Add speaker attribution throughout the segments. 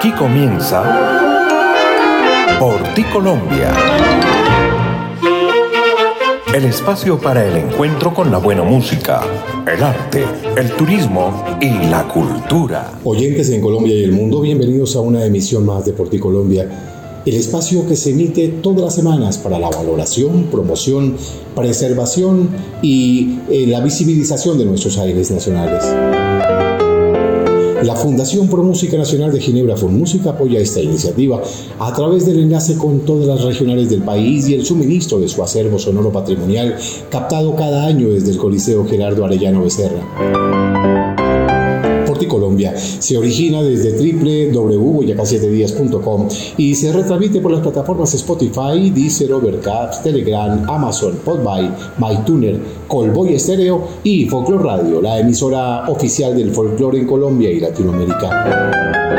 Speaker 1: Aquí comienza Por ti Colombia. El espacio para el encuentro con la buena música, el arte, el turismo y la cultura.
Speaker 2: Oyentes en Colombia y el mundo, bienvenidos a una emisión más de Por ti Colombia el espacio que se emite todas las semanas para la valoración, promoción, preservación y eh, la visibilización de nuestros aires nacionales. La Fundación Pro Música Nacional de Ginebra Música apoya esta iniciativa a través del enlace con todas las regionales del país y el suministro de su acervo sonoro patrimonial captado cada año desde el Coliseo Gerardo Arellano Becerra. Colombia. Se origina desde www.boyacá7días.com y se retransmite por las plataformas Spotify, Deezer, Overcast, Telegram, Amazon, Podby, MyTuner, Colboy Estéreo y Folklore Radio, la emisora oficial del folclore en Colombia y Latinoamérica.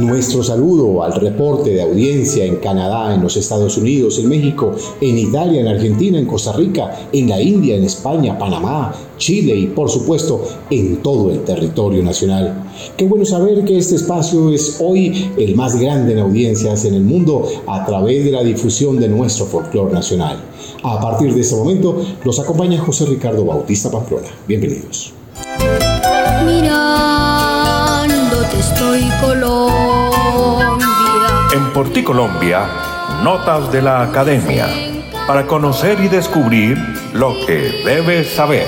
Speaker 2: Nuestro saludo al reporte de audiencia en Canadá, en los Estados Unidos, en México, en Italia, en Argentina, en Costa Rica, en la India, en España, Panamá, Chile y por supuesto en todo el territorio nacional. Qué bueno saber que este espacio es hoy el más grande en audiencias en el mundo a través de la difusión de nuestro folclore nacional. A partir de ese momento nos acompaña José Ricardo Bautista Pamplona. Bienvenidos.
Speaker 1: Estoy Colombia. En Porti Colombia, notas de la academia para conocer y descubrir lo que debes saber.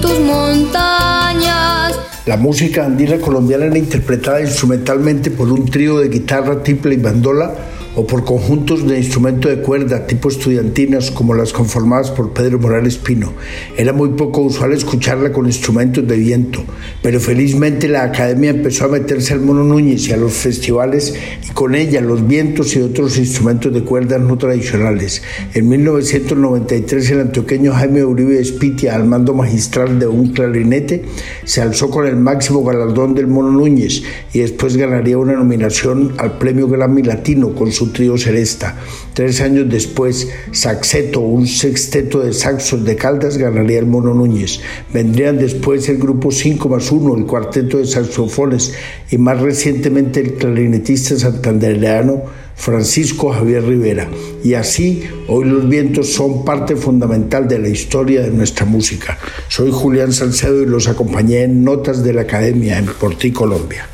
Speaker 1: Tus
Speaker 3: montañas. La música andina colombiana era interpretada instrumentalmente por un trío de guitarra, tiple y bandola o por conjuntos de instrumento de cuerda tipo estudiantinas como las conformadas por Pedro Morales Pino. Era muy poco usual escucharla con instrumentos de viento, pero felizmente la academia empezó a meterse al Mono Núñez y a los festivales y con ella los vientos y otros instrumentos de cuerda no tradicionales. En 1993 el antioqueño Jaime Uribe Espitia, al mando magistral de un clarinete, se alzó con el máximo galardón del Mono Núñez y después ganaría una nominación al Premio Grammy Latino con su trío Seresta. Tres años después, Saxeto, un sexteto de saxos de Caldas, ganaría el Mono Núñez. Vendrían después el grupo 5 más 1, el cuarteto de saxofones y más recientemente el clarinetista santandereano Francisco Javier Rivera. Y así, hoy los vientos son parte fundamental de la historia de nuestra música. Soy Julián Salcedo y los acompañé en Notas de la Academia en Porti, Colombia.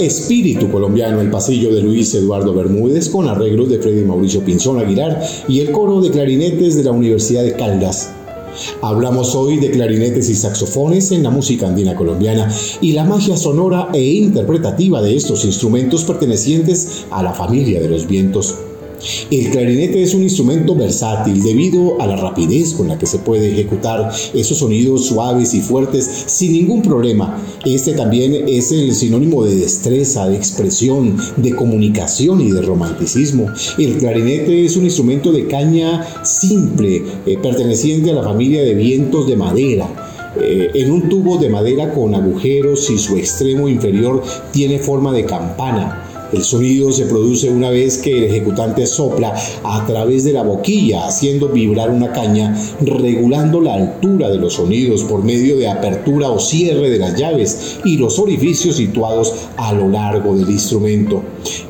Speaker 2: Espíritu Colombiano, el pasillo de Luis Eduardo Bermúdez con arreglos de Freddy Mauricio Pinzón Aguilar y el coro de clarinetes de la Universidad de Caldas. Hablamos hoy de clarinetes y saxofones en la música andina colombiana y la magia sonora e interpretativa de estos instrumentos pertenecientes a la familia de los vientos. El clarinete es un instrumento versátil debido a la rapidez con la que se puede ejecutar esos sonidos suaves y fuertes sin ningún problema. Este también es el sinónimo de destreza, de expresión, de comunicación y de romanticismo. El clarinete es un instrumento de caña simple, eh, perteneciente a la familia de vientos de madera. Eh, en un tubo de madera con agujeros y su extremo inferior tiene forma de campana. El sonido se produce una vez que el ejecutante sopla a través de la boquilla, haciendo vibrar una caña, regulando la altura de los sonidos por medio de apertura o cierre de las llaves y los orificios situados a lo largo del instrumento.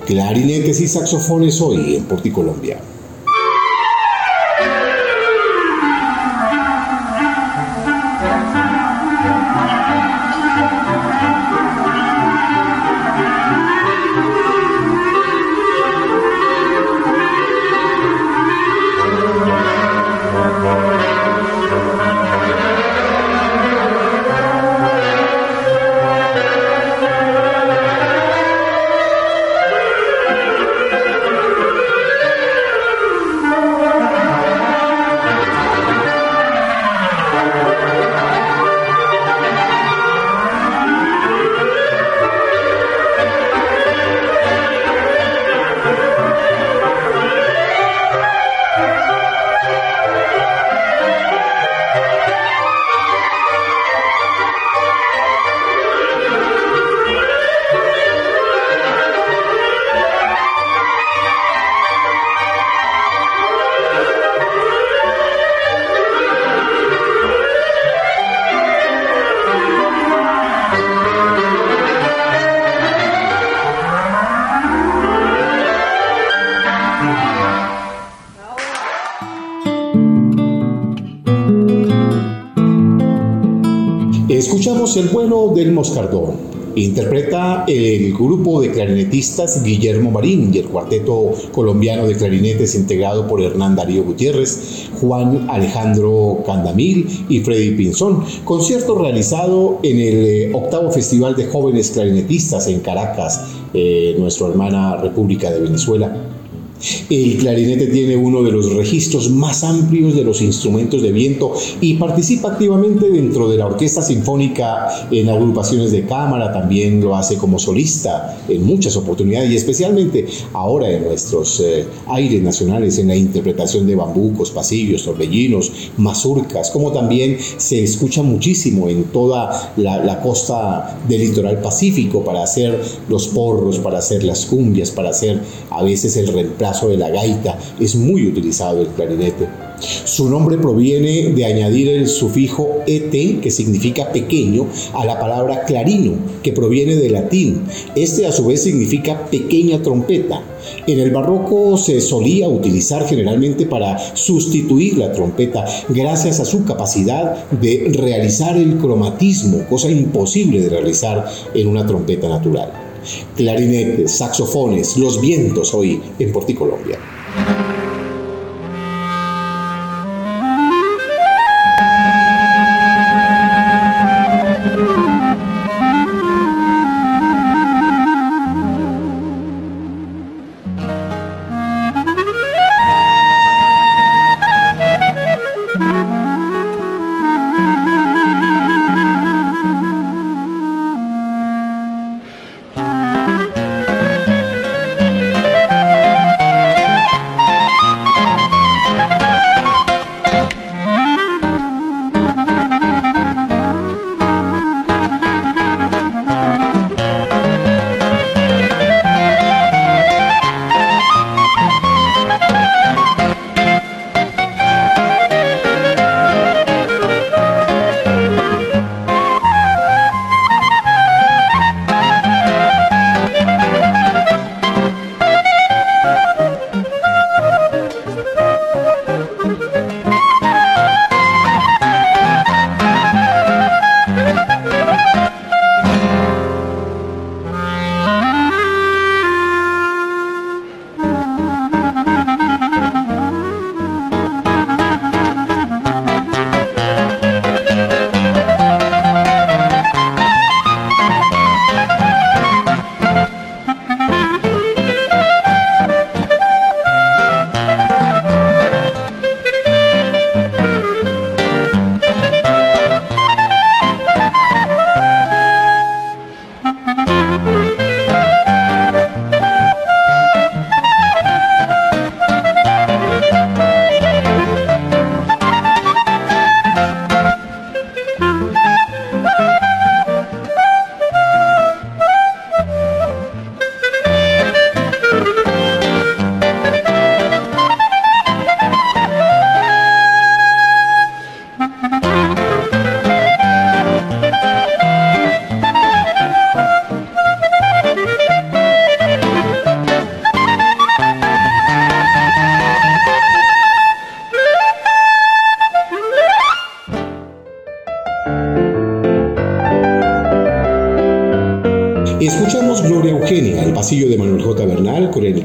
Speaker 2: Clarinetes y saxofones hoy en Porticolombia. Escuchamos moscardón. Interpreta el grupo de clarinetistas Guillermo Marín y el cuarteto colombiano de clarinetes integrado por Hernán Darío Gutiérrez, Juan Alejandro Candamil y Freddy Pinzón. Concierto realizado en el eh, octavo Festival de Jóvenes Clarinetistas en Caracas, eh, nuestra hermana República de Venezuela. El clarinete tiene uno de los registros más amplios de los instrumentos de viento y participa activamente dentro de la orquesta sinfónica en agrupaciones de cámara, también lo hace como solista en muchas oportunidades y especialmente ahora en nuestros eh, aires nacionales en la interpretación de bambucos, pasillos, torbellinos, mazurcas, como también se escucha muchísimo en toda la, la costa del litoral pacífico para hacer los porros, para hacer las cumbias, para hacer a veces el reemplazo de la gaita es muy utilizado el clarinete. Su nombre proviene de añadir el sufijo et, que significa pequeño, a la palabra clarino, que proviene del latín. Este a su vez significa pequeña trompeta. En el barroco se solía utilizar generalmente para sustituir la trompeta gracias a su capacidad de realizar el cromatismo, cosa imposible de realizar en una trompeta natural clarinetes, saxofones, los vientos hoy en Porticolombia. Escuchamos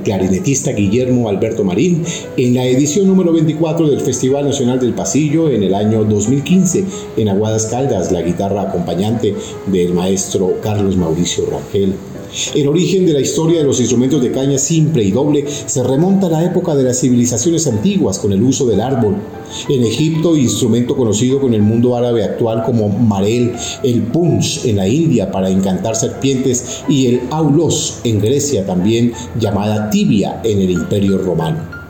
Speaker 2: clarinetista Guillermo Alberto Marín, en la edición número 24 del Festival Nacional del Pasillo en el año 2015, en Aguadas Caldas, la guitarra acompañante del maestro Carlos Mauricio Rangel. El origen de la historia de los instrumentos de caña simple y doble se remonta a la época de las civilizaciones antiguas con el uso del árbol. En Egipto, instrumento conocido con el mundo árabe actual como marel, el punch en la India para encantar serpientes y el aulos en Grecia también llamada tibia en el Imperio Romano.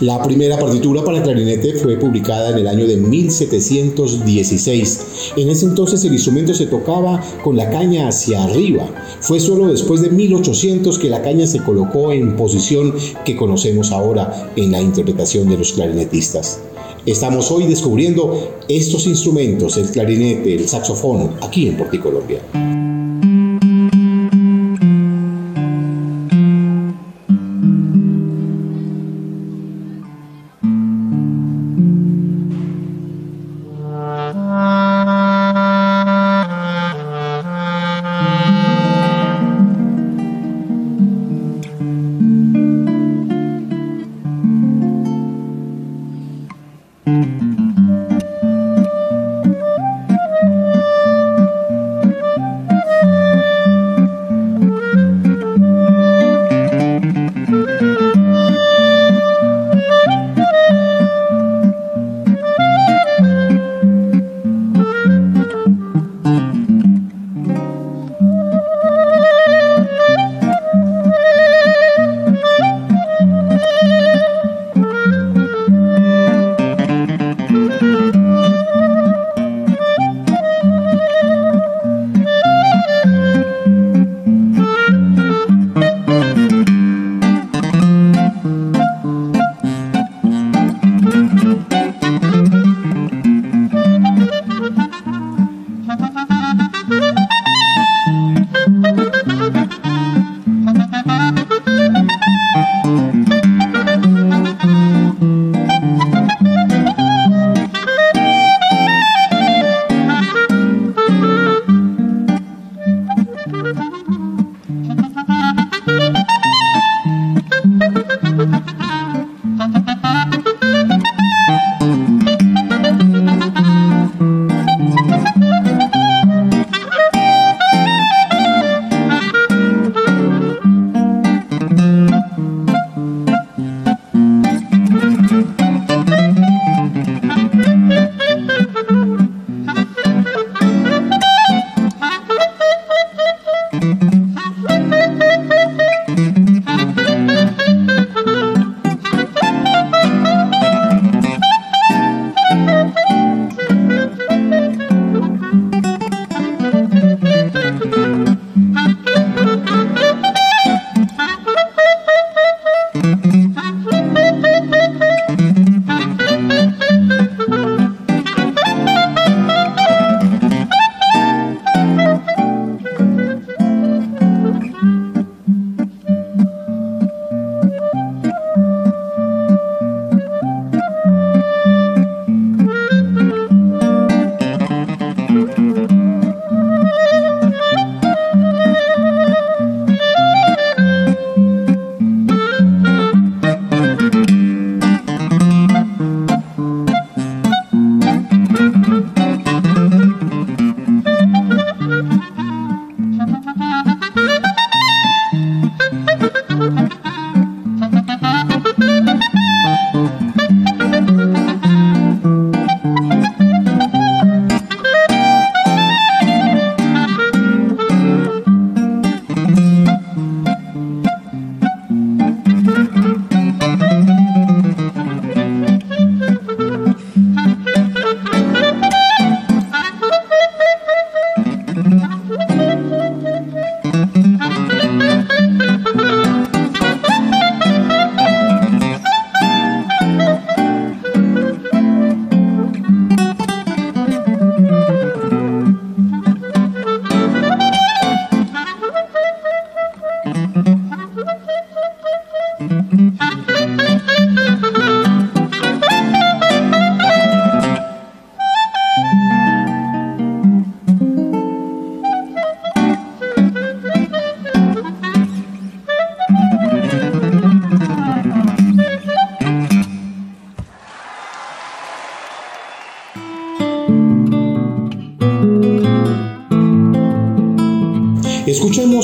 Speaker 2: La primera partitura para clarinete fue publicada en el año de 1716. En ese entonces el instrumento se tocaba con la caña hacia arriba. Fue solo después de 1800 que la caña se colocó en posición que conocemos ahora en la interpretación de los clarinetistas. Estamos hoy descubriendo estos instrumentos, el clarinete, el saxofón, aquí en Porticolombia.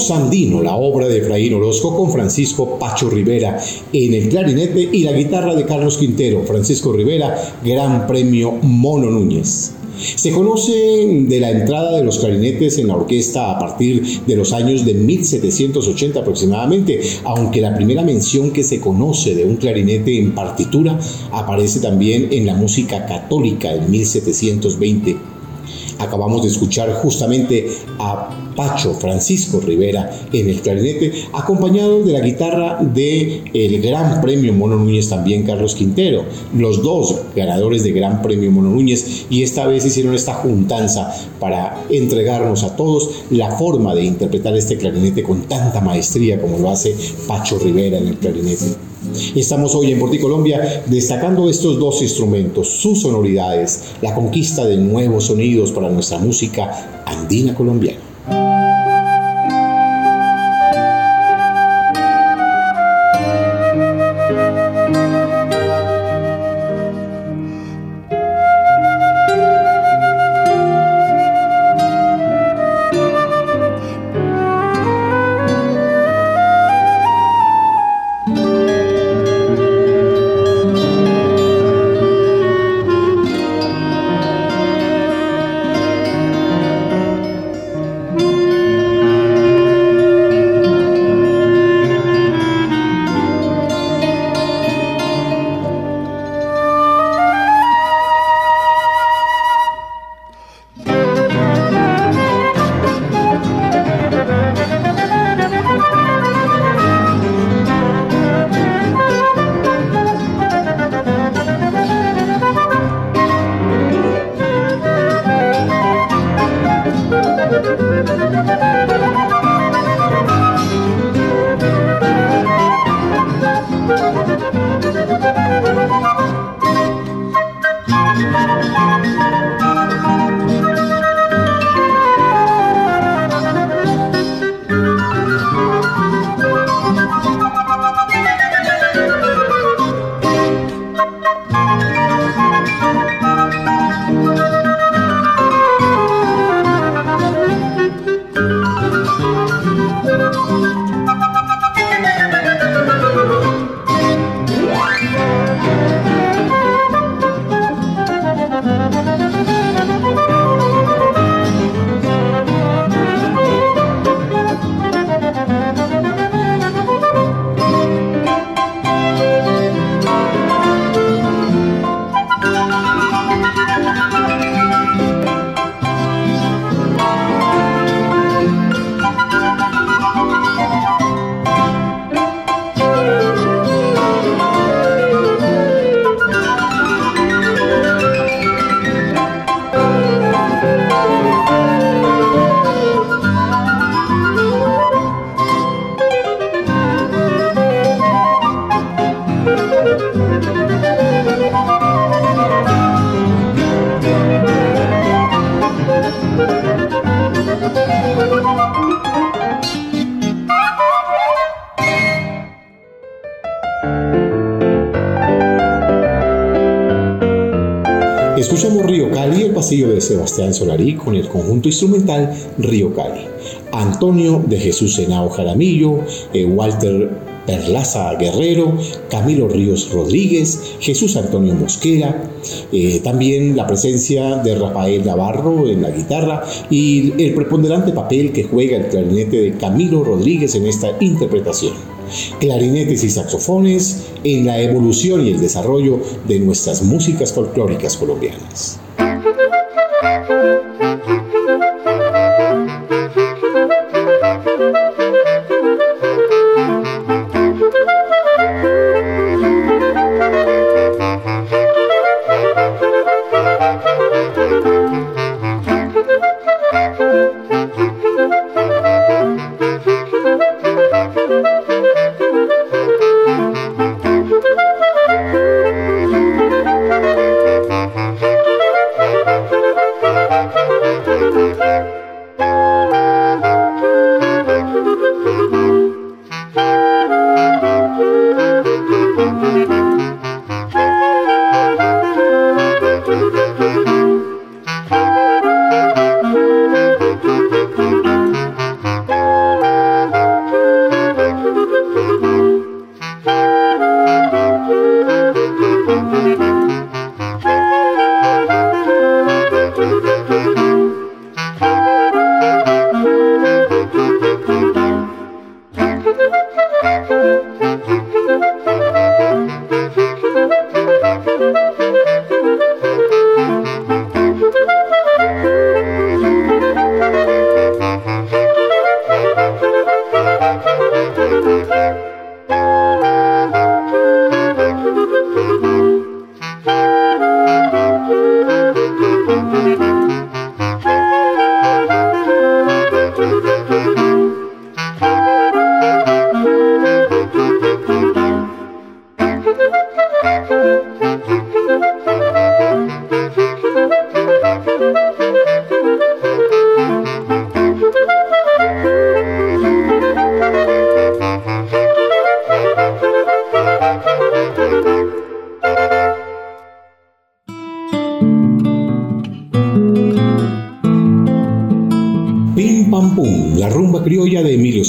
Speaker 2: Sandino, la obra de Efraín Orozco con Francisco Pacho Rivera en el clarinete y la guitarra de Carlos Quintero. Francisco Rivera, Gran Premio Mono Núñez. Se conoce de la entrada de los clarinetes en la orquesta a partir de los años de 1780 aproximadamente, aunque la primera mención que se conoce de un clarinete en partitura aparece también en la música católica en 1720. Acabamos de escuchar justamente a Pacho Francisco Rivera en el clarinete, acompañado de la guitarra de el Gran Premio Mono Núñez también Carlos Quintero, los dos ganadores de Gran Premio Mono Núñez y esta vez hicieron esta juntanza para entregarnos a todos la forma de interpretar este clarinete con tanta maestría como lo hace Pacho Rivera en el clarinete. Estamos hoy en Porticolombia destacando estos dos instrumentos, sus sonoridades, la conquista de nuevos sonidos para nuestra música andina colombiana. De Sebastián Solarí con el conjunto instrumental Río Cali. Antonio de Jesús Senao Jaramillo, eh, Walter Perlaza Guerrero, Camilo Ríos Rodríguez, Jesús Antonio Mosquera, eh, también la presencia de Rafael Navarro en la guitarra y el preponderante papel que juega el clarinete de Camilo Rodríguez en esta interpretación. Clarinetes y saxofones en la evolución y el desarrollo de nuestras músicas folclóricas colombianas.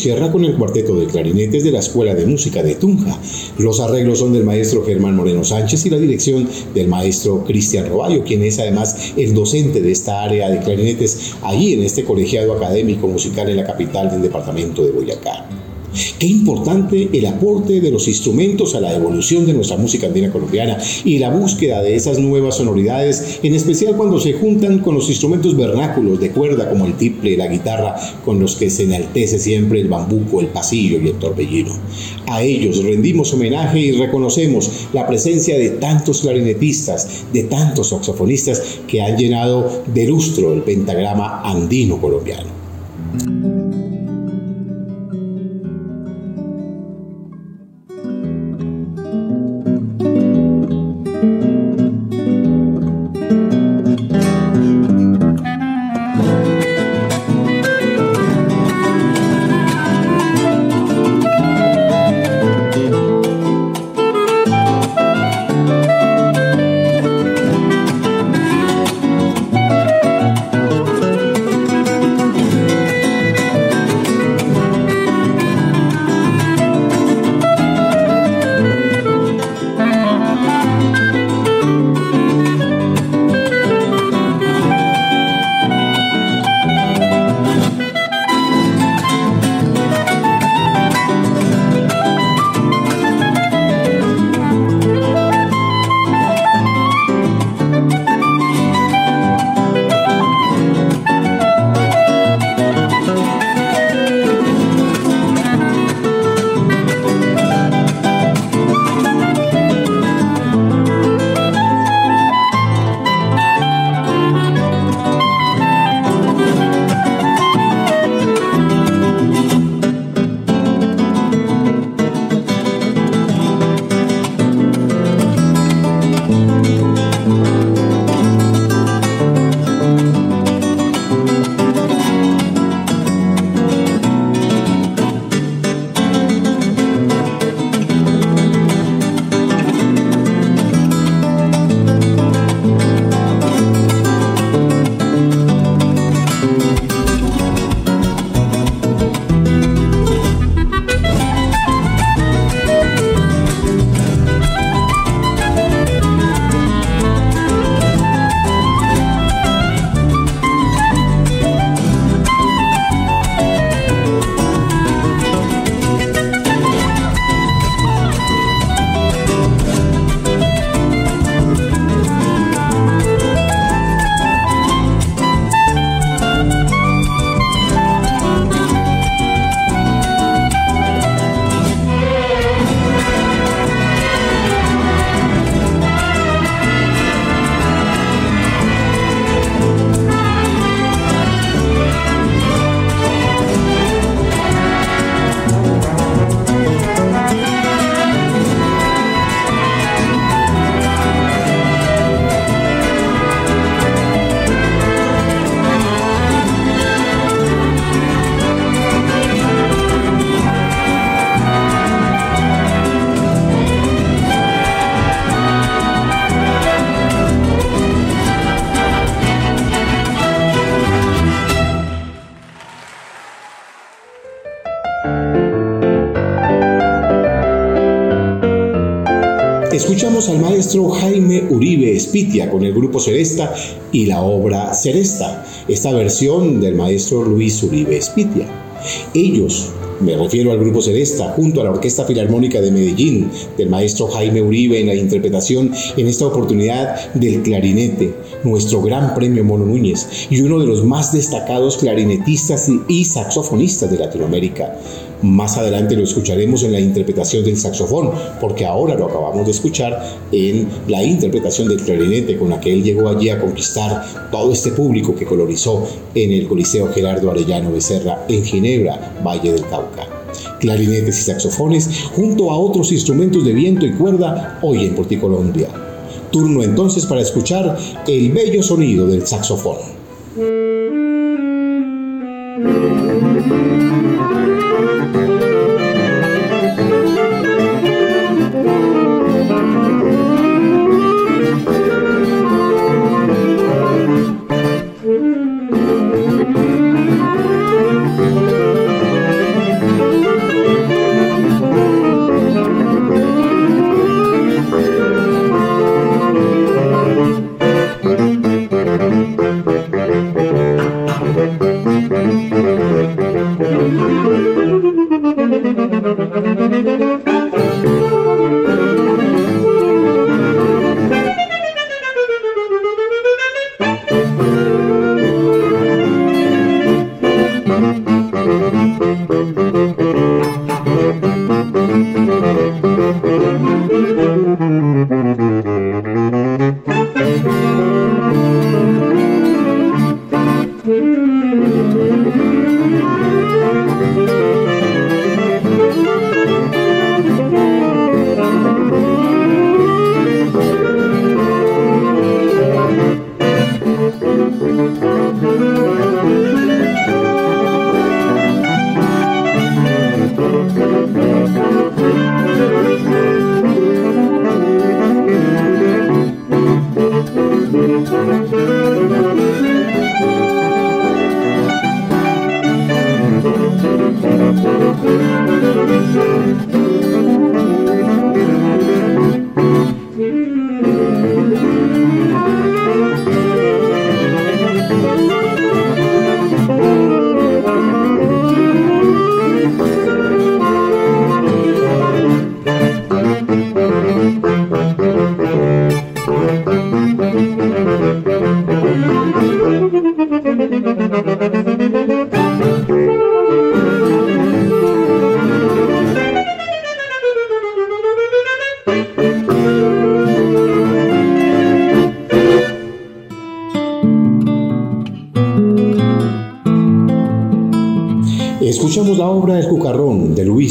Speaker 2: Sierra con el cuarteto de clarinetes de la Escuela de Música de Tunja. Los arreglos son del maestro Germán Moreno Sánchez y la dirección del maestro Cristian Roballo, quien es además el docente de esta área de clarinetes allí en este colegiado académico musical en la capital del departamento de Boyacá. Qué importante el aporte de los instrumentos a la evolución de nuestra música andina colombiana y la búsqueda de esas nuevas sonoridades, en especial cuando se juntan con los instrumentos vernáculos de cuerda como el tiple, la guitarra, con los que se enaltece siempre el bambuco, el pasillo y el torbellino. A ellos rendimos homenaje y reconocemos la presencia de tantos clarinetistas, de tantos saxofonistas que han llenado de lustro el pentagrama andino colombiano. Al maestro Jaime Uribe Espitia con el grupo Seresta y la obra Seresta, esta versión del maestro Luis Uribe Espitia. Ellos, me refiero al grupo Seresta, junto a la Orquesta Filarmónica de Medellín, del maestro Jaime Uribe en la interpretación en esta oportunidad del clarinete, nuestro gran premio Mono Núñez y uno de los más destacados clarinetistas y saxofonistas de Latinoamérica. Más adelante lo escucharemos en la interpretación del saxofón, porque ahora lo acabamos de escuchar en la interpretación del clarinete con la que él llegó allí a conquistar todo este público que colorizó en el Coliseo Gerardo Arellano Becerra en Ginebra, Valle del Cauca clarinetes y saxofones, junto a otros instrumentos de viento y cuerda, hoy en Porticolombia. Turno entonces para escuchar el bello sonido del saxofón.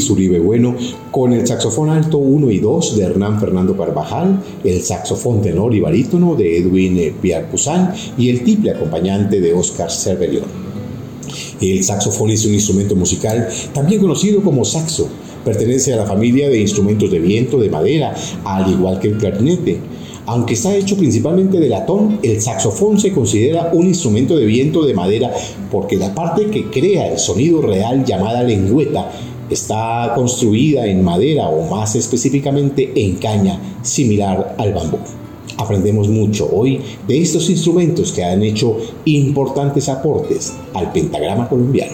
Speaker 2: Luis Uribe Bueno con el saxofón alto 1 y 2 de Hernán Fernando Carvajal, el saxofón tenor y barítono de Edwin Piarpuzán y el triple acompañante de Oscar Cervelión. El saxofón es un instrumento musical también conocido como saxo. Pertenece a la familia de instrumentos de viento de madera, al igual que el clarinete. Aunque está hecho principalmente de latón, el saxofón se considera un instrumento de viento de madera porque la parte que crea el sonido real llamada lengüeta está construida en madera o más específicamente en caña, similar al bambú. Aprendemos mucho hoy de estos instrumentos que han hecho importantes aportes al pentagrama colombiano.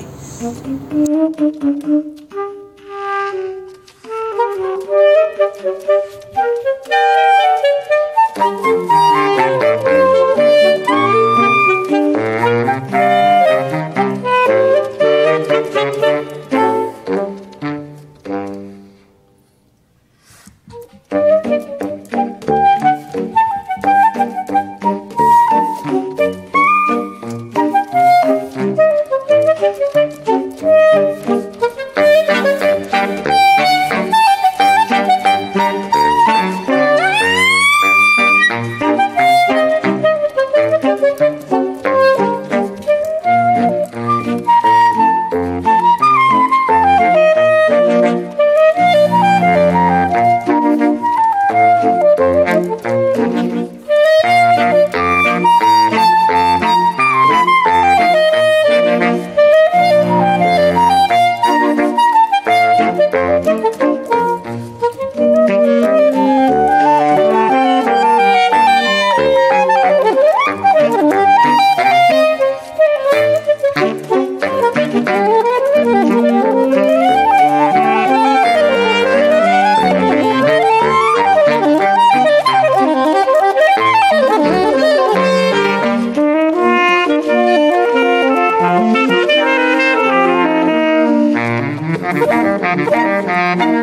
Speaker 2: Saxofones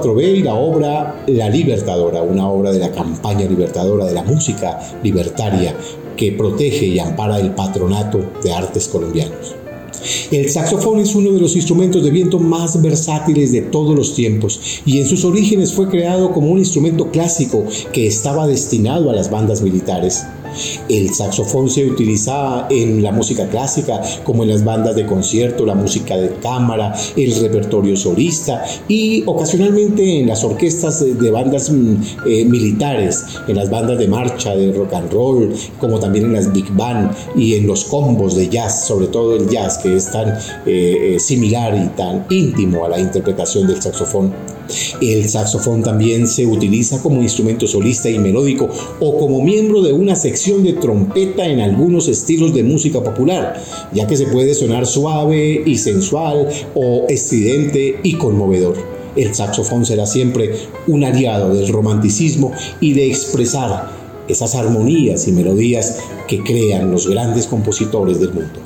Speaker 2: 4B y la obra La Libertadora, una obra de la campaña libertadora de la música libertaria que protege y ampara el patronato de artes colombianos. El saxofón es uno de los instrumentos de viento más versátiles de todos los tiempos y en sus orígenes fue creado como un instrumento clásico que estaba destinado a las bandas militares. El saxofón se utiliza en la música clásica, como en las bandas de concierto, la música de cámara, el repertorio solista y ocasionalmente en las orquestas de bandas mm, eh, militares, en las bandas de marcha, de rock and roll, como también en las big band y en los combos de jazz, sobre todo el jazz que es tan eh, eh, similar y tan íntimo a la interpretación del saxofón. El saxofón también se utiliza como instrumento solista y melódico o como miembro de una sección de trompeta en algunos estilos de música popular, ya que se puede sonar suave y sensual o estridente y conmovedor. El saxofón será siempre un aliado del romanticismo y de expresar esas armonías y melodías que crean los grandes compositores del mundo.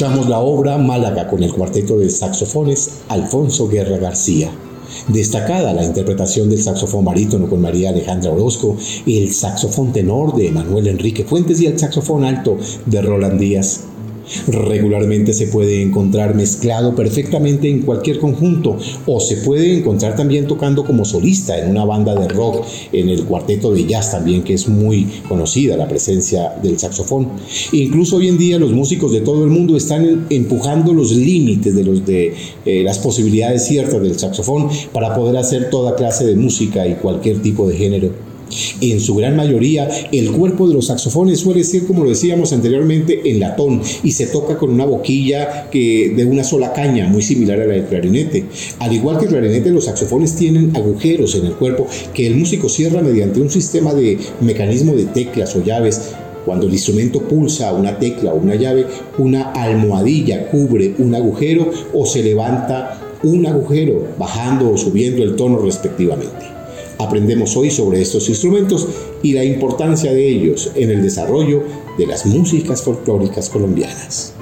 Speaker 2: Escuchamos la obra Málaga con el cuarteto de saxofones Alfonso Guerra García. Destacada la interpretación del saxofón barítono con María Alejandra Orozco, el saxofón tenor de Manuel Enrique Fuentes y el saxofón alto de Roland Díaz. Regularmente se puede encontrar mezclado perfectamente en cualquier conjunto o se puede encontrar también tocando como solista en una banda de rock, en el cuarteto de jazz también, que es muy conocida la presencia del saxofón. Incluso hoy en día los músicos de todo el mundo están empujando los límites de, los de eh, las posibilidades ciertas del saxofón para poder hacer toda clase de música y cualquier tipo de género. En su gran mayoría, el cuerpo de los saxofones suele ser, como lo decíamos anteriormente, en latón y se toca con una boquilla que, de una sola caña, muy similar a la del clarinete. Al igual que el clarinete, los saxofones tienen agujeros en el cuerpo que el músico cierra mediante un sistema de mecanismo de teclas o llaves cuando el instrumento pulsa una tecla o una llave, una almohadilla cubre un agujero o se levanta un agujero, bajando o subiendo el tono respectivamente. Aprendemos hoy sobre estos instrumentos y la importancia de ellos en el desarrollo de las músicas folclóricas colombianas.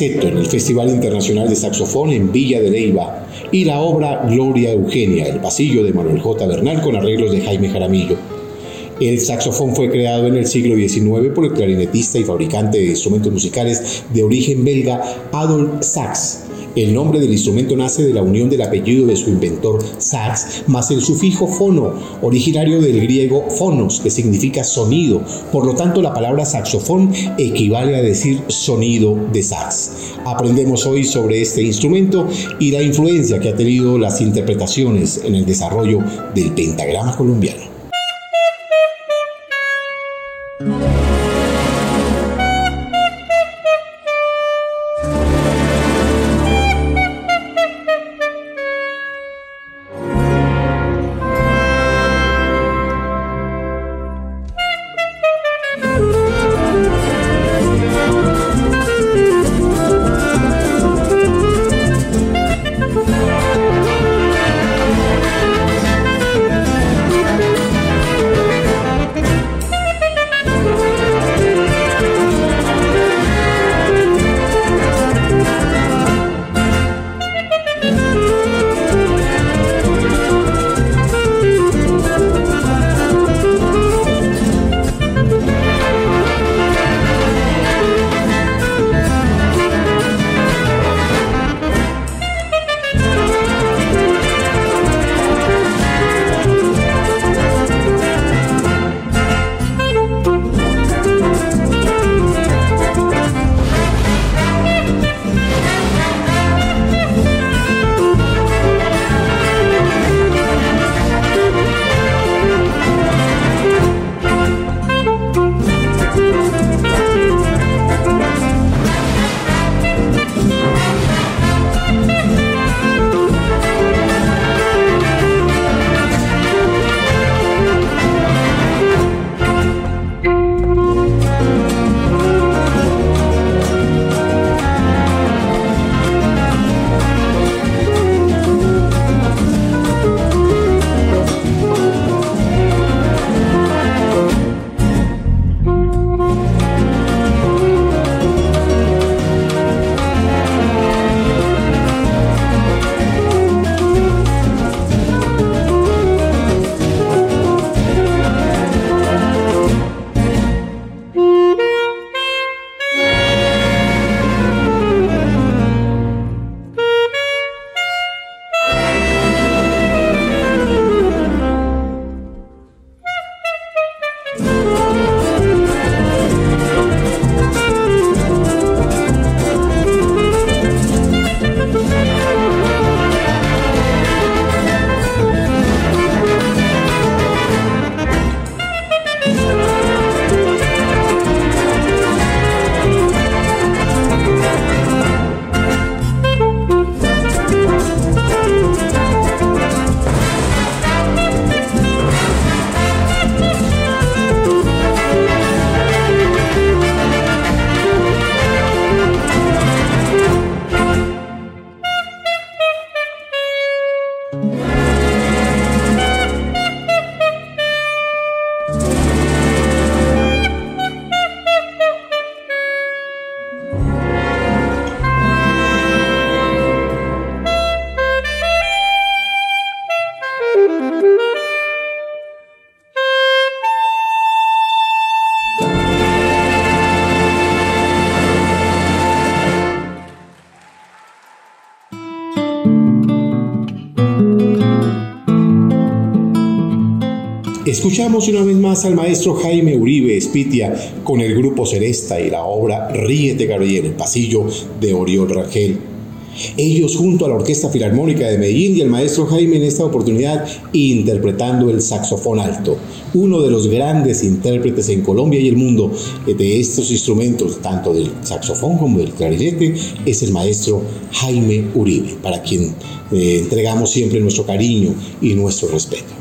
Speaker 2: En el Festival Internacional de Saxofón en Villa de Leyva y la obra Gloria Eugenia, el pasillo de Manuel J. Bernal con arreglos de Jaime Jaramillo. El saxofón fue creado en el siglo XIX por el clarinetista y fabricante de instrumentos musicales de origen belga Adolf Sax el nombre del instrumento nace de la unión del apellido de su inventor sax más el sufijo fono, originario del griego fonos, que significa sonido. Por lo tanto, la palabra saxofón equivale a decir sonido de sax. Aprendemos hoy sobre este instrumento y la influencia que ha tenido las interpretaciones en el desarrollo del pentagrama colombiano. Escuchamos una vez más al maestro Jaime Uribe Espitia con el grupo Celesta y la obra Ríete Gabriel el pasillo de Oriol Rangel. Ellos junto a la Orquesta Filarmónica de Medellín y el maestro Jaime en esta oportunidad interpretando el saxofón alto, uno de los grandes intérpretes en Colombia y el mundo de estos instrumentos, tanto del saxofón como del clarinete, es el maestro Jaime Uribe, para quien eh, entregamos siempre nuestro cariño y nuestro respeto.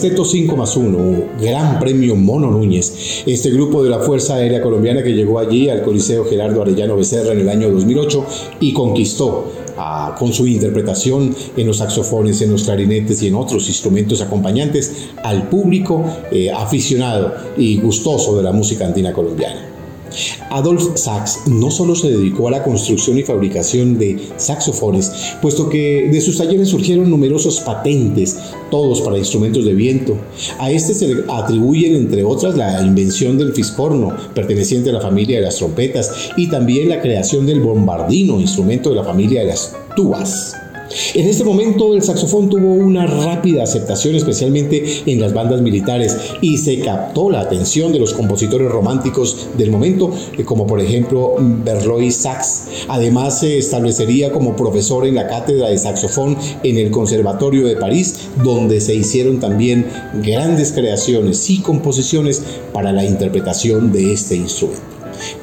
Speaker 2: Sexteto 5 más 1, Gran Premio Mono Núñez, este grupo de la Fuerza Aérea Colombiana que llegó allí al Coliseo Gerardo Arellano Becerra en el año 2008 y conquistó ah, con su interpretación en los saxofones, en los clarinetes y en otros instrumentos acompañantes al público eh, aficionado y gustoso de la música andina colombiana. Adolf Sachs no solo se dedicó a la construcción y fabricación de saxofones, puesto que de sus talleres surgieron numerosos patentes, todos para instrumentos de viento. A este se le atribuyen, entre otras, la invención del fiscorno, perteneciente a la familia de las trompetas, y también la creación del bombardino, instrumento de la familia de las tubas. En este momento el saxofón tuvo una rápida aceptación especialmente en las bandas militares y se captó la atención de los compositores románticos del momento, eh, como por ejemplo Berloy Sax. Además se establecería como profesor en la cátedra de saxofón en el Conservatorio de París, donde se hicieron también grandes creaciones y composiciones para la interpretación de este instrumento.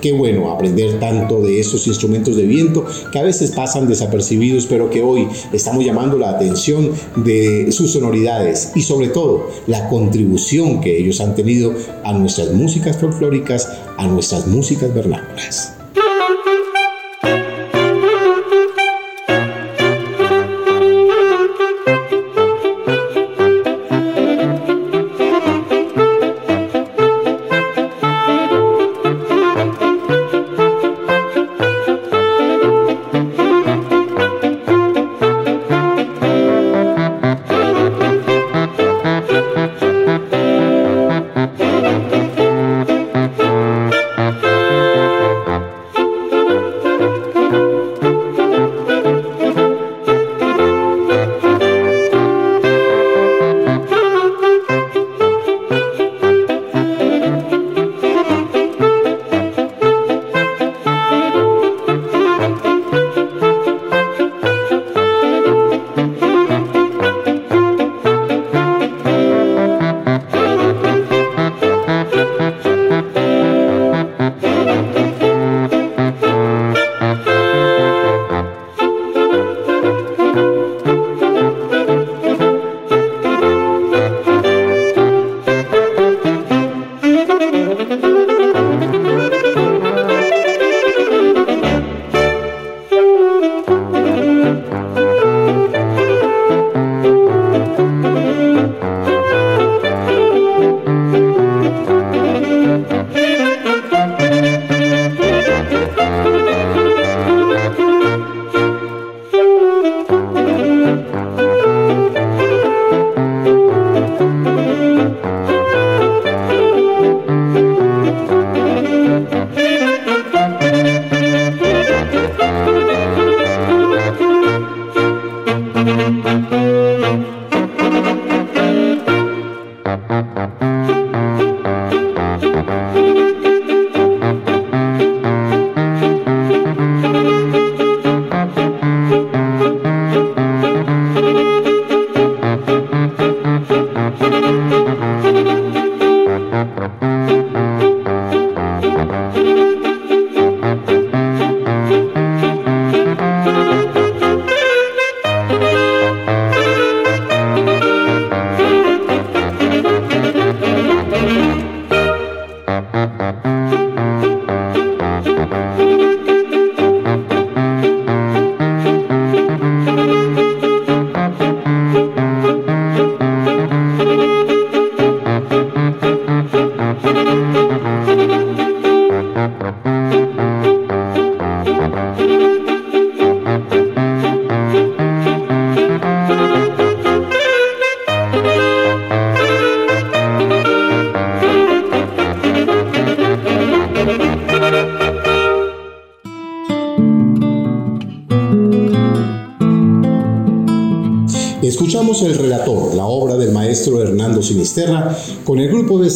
Speaker 2: Qué bueno aprender tanto de esos instrumentos de viento que a veces pasan desapercibidos, pero que hoy estamos llamando la atención de sus sonoridades y sobre todo la contribución que ellos han tenido a nuestras músicas folclóricas, a nuestras músicas vernáculas.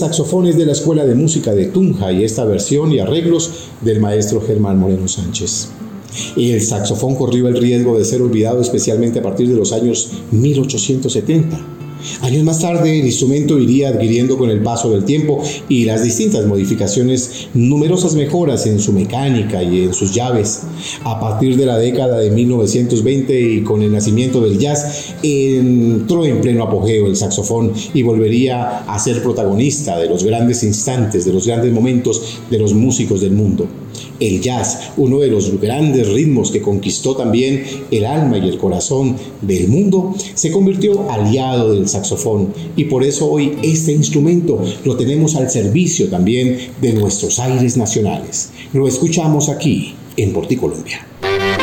Speaker 2: Saxofones de la Escuela de Música de Tunja y esta versión y arreglos del maestro Germán Moreno Sánchez. El saxofón corrió el riesgo de ser olvidado especialmente a partir de los años 1870 Años más tarde, el instrumento iría adquiriendo con el paso del tiempo y las distintas modificaciones numerosas mejoras en su mecánica y en sus llaves. A partir de la década de 1920 y con el nacimiento del jazz, entró en pleno apogeo el saxofón y volvería a ser protagonista de los grandes instantes, de los grandes momentos de los músicos del mundo el jazz, uno de los grandes ritmos que conquistó también el alma y el corazón del mundo, se convirtió aliado del saxofón y por eso hoy este instrumento lo tenemos al servicio también de nuestros aires nacionales. Lo escuchamos aquí en Porticolombia. la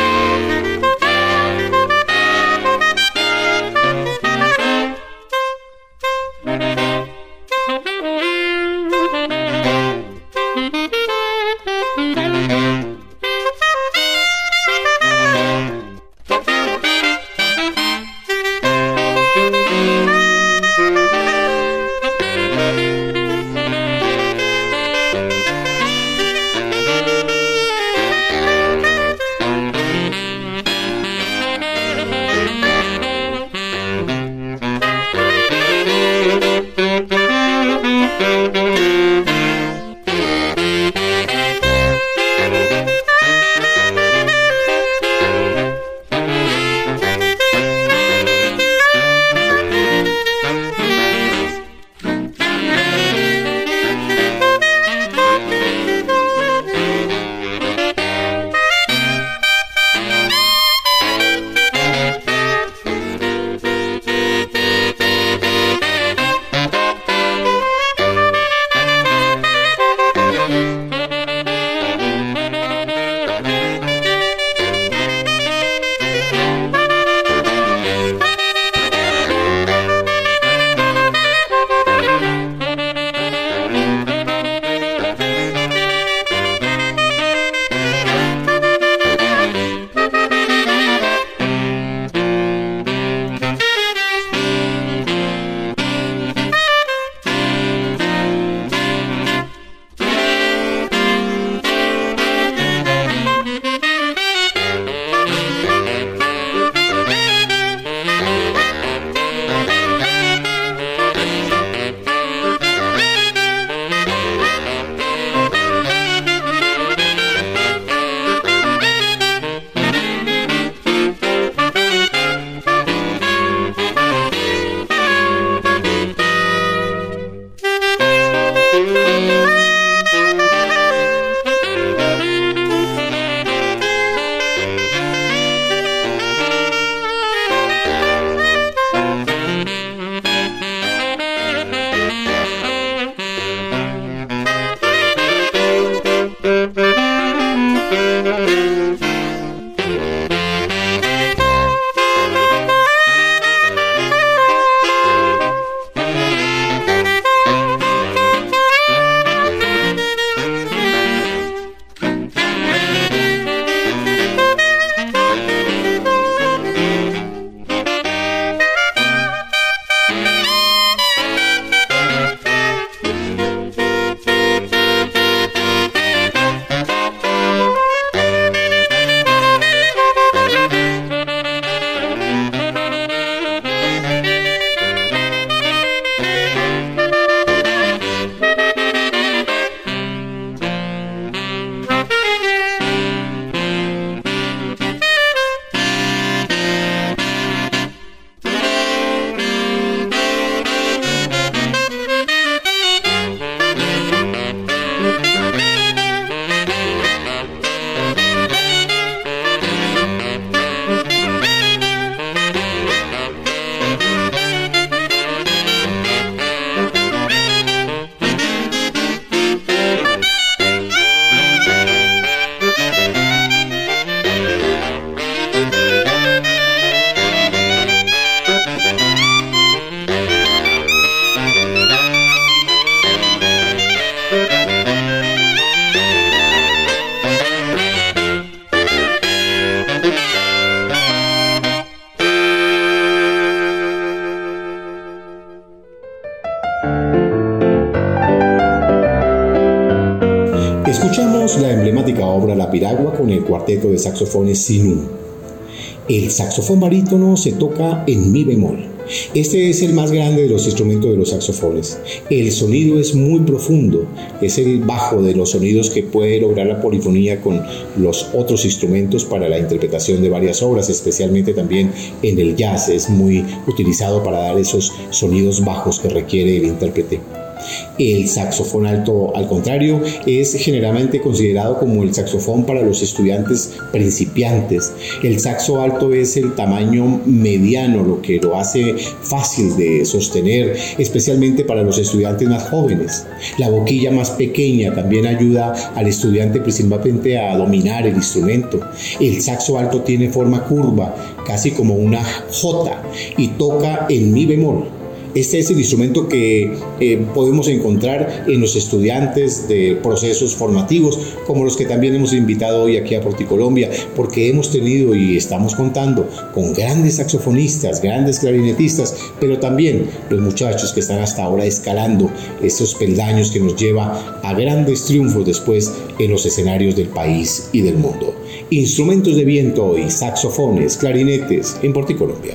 Speaker 2: con el cuarteto de saxofones Sinú. El saxofón barítono se toca en mi bemol. Este es el más grande de los instrumentos de los saxofones. El sonido es muy profundo, es el bajo de los sonidos que puede lograr la polifonía con los otros instrumentos para la interpretación de varias obras, especialmente también en el jazz. Es muy utilizado para dar esos sonidos bajos que requiere el intérprete. El saxofón alto, al contrario, es generalmente considerado como el saxofón para los estudiantes principiantes. El saxo alto es el tamaño mediano, lo que lo hace fácil de sostener, especialmente para los estudiantes más jóvenes. La boquilla más pequeña también ayuda al estudiante principalmente a dominar el instrumento. El saxo alto tiene forma curva, casi como una J, y toca en mi bemol. Este es el instrumento que eh, podemos encontrar en los estudiantes de procesos formativos, como los que también hemos invitado hoy aquí a Porticolombia, porque hemos tenido y estamos contando con grandes saxofonistas, grandes clarinetistas, pero también los muchachos que están hasta ahora escalando estos peldaños que nos lleva a grandes triunfos después en los escenarios del país y del mundo. Instrumentos de viento hoy, saxofones, clarinetes en Porticolombia.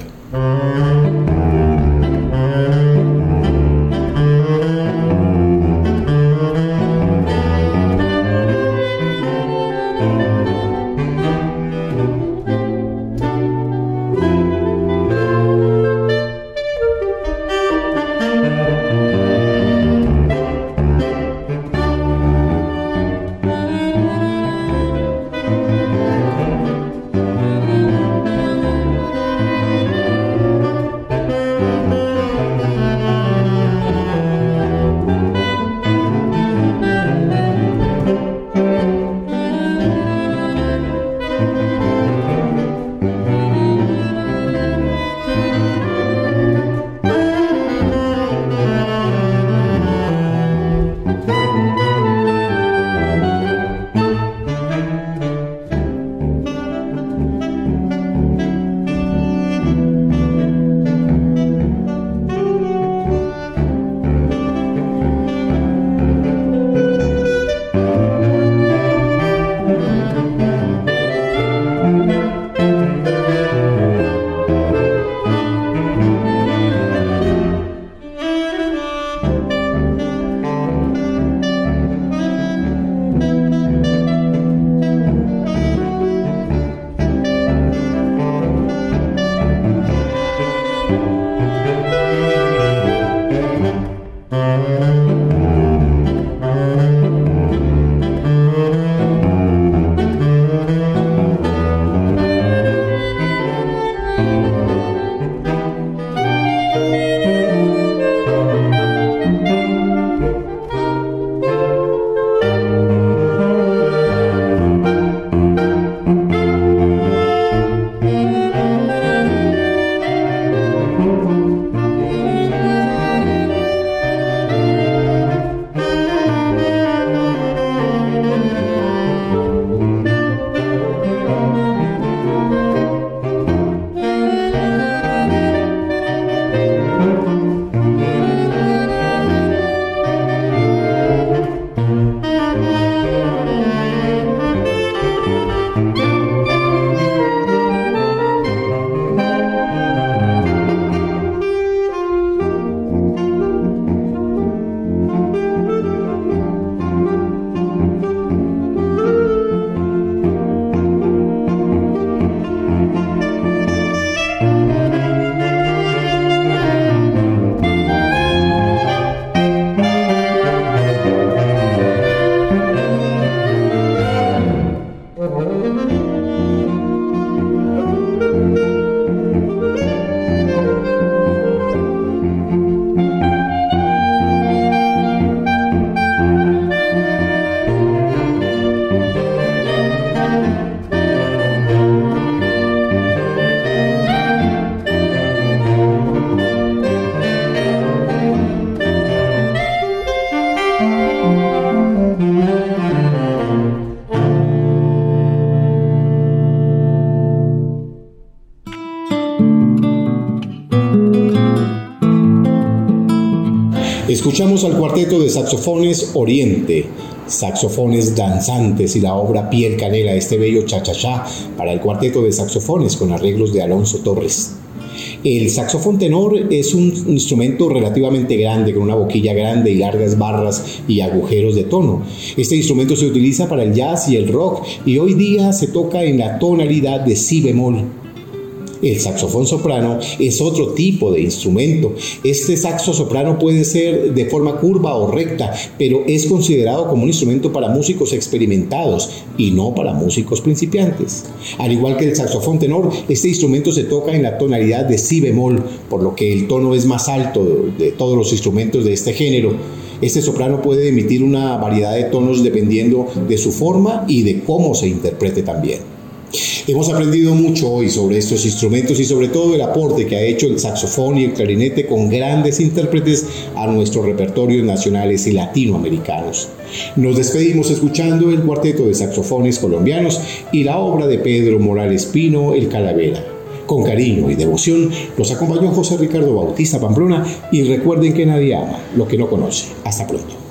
Speaker 2: Escuchamos al cuarteto de saxofones Oriente, saxofones danzantes y la obra Piel Canela, este bello cha-cha-cha para el cuarteto de saxofones con arreglos de Alonso Torres. El saxofón tenor es un instrumento relativamente grande, con una boquilla grande y largas barras y agujeros de tono. Este instrumento se utiliza para el jazz y el rock y hoy día se toca en la tonalidad de si bemol. El saxofón soprano es otro tipo de instrumento. Este saxo soprano puede ser de forma curva o recta, pero es considerado como un instrumento para músicos experimentados y no para músicos principiantes. Al igual que el saxofón tenor, este instrumento se toca en la tonalidad de si bemol, por lo que el tono es más alto de todos los instrumentos de este género. Este soprano puede emitir una variedad de tonos dependiendo de su forma y de cómo se interprete también. Hemos aprendido mucho hoy sobre estos instrumentos y sobre todo el aporte que ha hecho el saxofón y el clarinete con grandes intérpretes a nuestros repertorios nacionales y latinoamericanos. Nos despedimos escuchando el cuarteto de saxofones colombianos y la obra de Pedro Morales Pino, El Calavera. Con cariño y devoción los acompañó José Ricardo Bautista Pamplona y recuerden que nadie ama lo que no conoce. Hasta pronto.